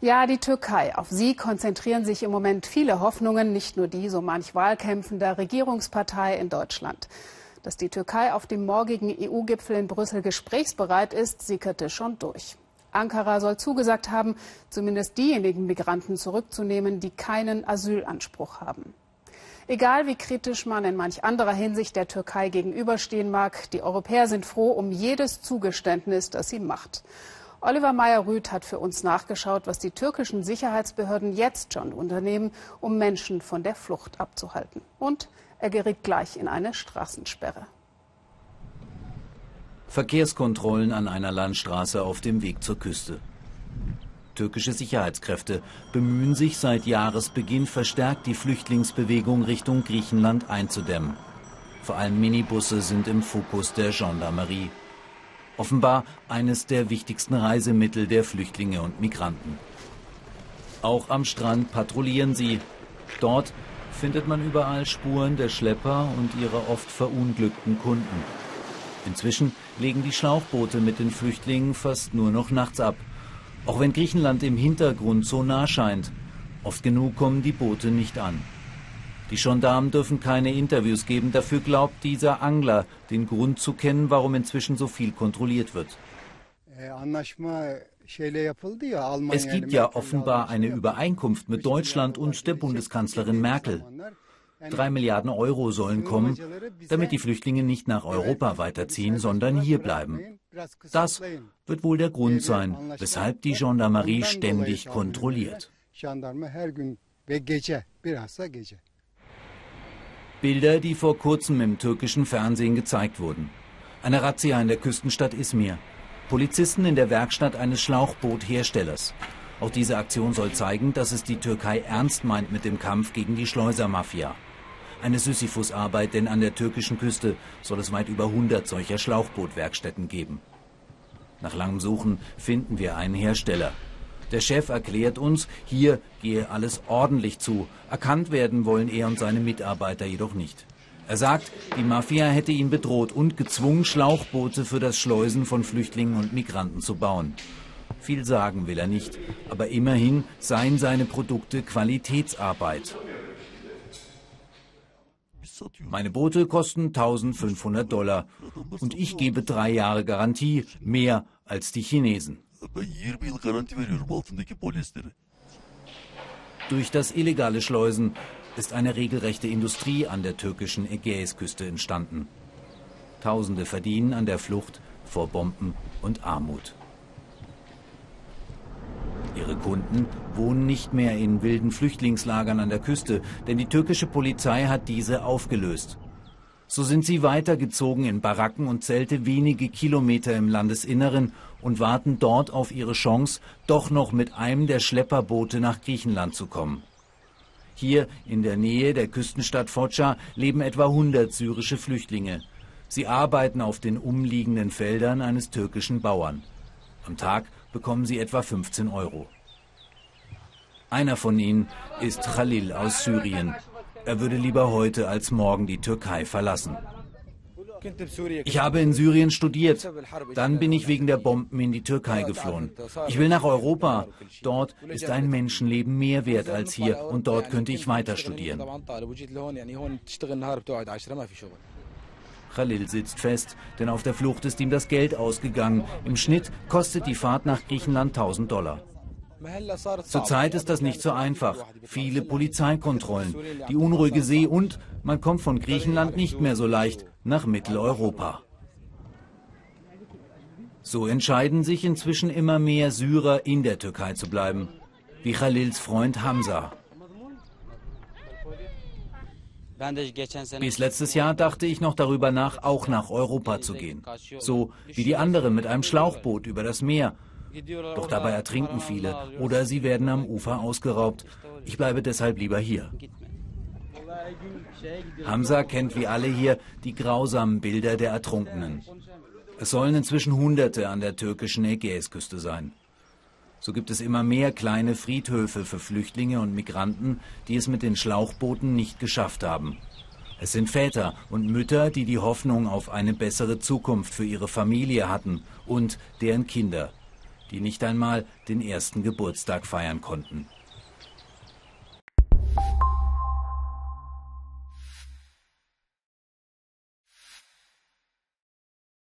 Ja, die Türkei. Auf sie konzentrieren sich im Moment viele Hoffnungen, nicht nur die so manch wahlkämpfender Regierungspartei in Deutschland. Dass die Türkei auf dem morgigen EU-Gipfel in Brüssel gesprächsbereit ist, sickerte schon durch. Ankara soll zugesagt haben, zumindest diejenigen Migranten zurückzunehmen, die keinen Asylanspruch haben. Egal wie kritisch man in manch anderer Hinsicht der Türkei gegenüberstehen mag, die Europäer sind froh um jedes Zugeständnis, das sie macht. Oliver Meyer-Rüth hat für uns nachgeschaut, was die türkischen Sicherheitsbehörden jetzt schon unternehmen, um Menschen von der Flucht abzuhalten. Und er geriet gleich in eine Straßensperre. Verkehrskontrollen an einer Landstraße auf dem Weg zur Küste. Türkische Sicherheitskräfte bemühen sich seit Jahresbeginn verstärkt die Flüchtlingsbewegung Richtung Griechenland einzudämmen. Vor allem Minibusse sind im Fokus der Gendarmerie. Offenbar eines der wichtigsten Reisemittel der Flüchtlinge und Migranten. Auch am Strand patrouillieren sie. Dort findet man überall Spuren der Schlepper und ihrer oft verunglückten Kunden. Inzwischen legen die Schlauchboote mit den Flüchtlingen fast nur noch nachts ab. Auch wenn Griechenland im Hintergrund so nah scheint, oft genug kommen die Boote nicht an. Die Gendarmen dürfen keine Interviews geben, dafür glaubt dieser Angler den Grund zu kennen, warum inzwischen so viel kontrolliert wird. Es gibt ja offenbar eine Übereinkunft mit Deutschland und der Bundeskanzlerin Merkel. Drei Milliarden Euro sollen kommen, damit die Flüchtlinge nicht nach Europa weiterziehen, sondern hier bleiben. Das wird wohl der Grund sein, weshalb die Gendarmerie ständig kontrolliert. Bilder, die vor kurzem im türkischen Fernsehen gezeigt wurden. Eine Razzia in der Küstenstadt Izmir. Polizisten in der Werkstatt eines Schlauchbootherstellers. Auch diese Aktion soll zeigen, dass es die Türkei ernst meint mit dem Kampf gegen die Schleusermafia. Eine Sisyphusarbeit, denn an der türkischen Küste soll es weit über 100 solcher Schlauchbootwerkstätten geben. Nach langem Suchen finden wir einen Hersteller. Der Chef erklärt uns, hier gehe alles ordentlich zu. Erkannt werden wollen er und seine Mitarbeiter jedoch nicht. Er sagt, die Mafia hätte ihn bedroht und gezwungen, Schlauchboote für das Schleusen von Flüchtlingen und Migranten zu bauen. Viel sagen will er nicht, aber immerhin seien seine Produkte Qualitätsarbeit. Meine Boote kosten 1500 Dollar und ich gebe drei Jahre Garantie, mehr als die Chinesen. Durch das illegale Schleusen ist eine regelrechte Industrie an der türkischen Ägäisküste entstanden. Tausende verdienen an der Flucht vor Bomben und Armut. Ihre Kunden wohnen nicht mehr in wilden Flüchtlingslagern an der Küste, denn die türkische Polizei hat diese aufgelöst. So sind sie weitergezogen in Baracken und Zelte wenige Kilometer im Landesinneren und warten dort auf ihre Chance, doch noch mit einem der Schlepperboote nach Griechenland zu kommen. Hier in der Nähe der Küstenstadt Foça leben etwa 100 syrische Flüchtlinge. Sie arbeiten auf den umliegenden Feldern eines türkischen Bauern. Am Tag bekommen sie etwa 15 Euro. Einer von ihnen ist Khalil aus Syrien. Er würde lieber heute als morgen die Türkei verlassen. Ich habe in Syrien studiert. Dann bin ich wegen der Bomben in die Türkei geflohen. Ich will nach Europa. Dort ist ein Menschenleben mehr wert als hier und dort könnte ich weiter studieren. Khalil sitzt fest, denn auf der Flucht ist ihm das Geld ausgegangen. Im Schnitt kostet die Fahrt nach Griechenland 1000 Dollar. Zurzeit ist das nicht so einfach. Viele Polizeikontrollen, die unruhige See und man kommt von Griechenland nicht mehr so leicht nach Mitteleuropa. So entscheiden sich inzwischen immer mehr Syrer in der Türkei zu bleiben, wie Khalils Freund Hamza. Bis letztes Jahr dachte ich noch darüber nach, auch nach Europa zu gehen. So wie die anderen mit einem Schlauchboot über das Meer. Doch dabei ertrinken viele oder sie werden am Ufer ausgeraubt. Ich bleibe deshalb lieber hier. Hamza kennt wie alle hier die grausamen Bilder der Ertrunkenen. Es sollen inzwischen Hunderte an der türkischen Ägäisküste sein. So gibt es immer mehr kleine Friedhöfe für Flüchtlinge und Migranten, die es mit den Schlauchbooten nicht geschafft haben. Es sind Väter und Mütter, die die Hoffnung auf eine bessere Zukunft für ihre Familie hatten und deren Kinder. Die nicht einmal den ersten Geburtstag feiern konnten.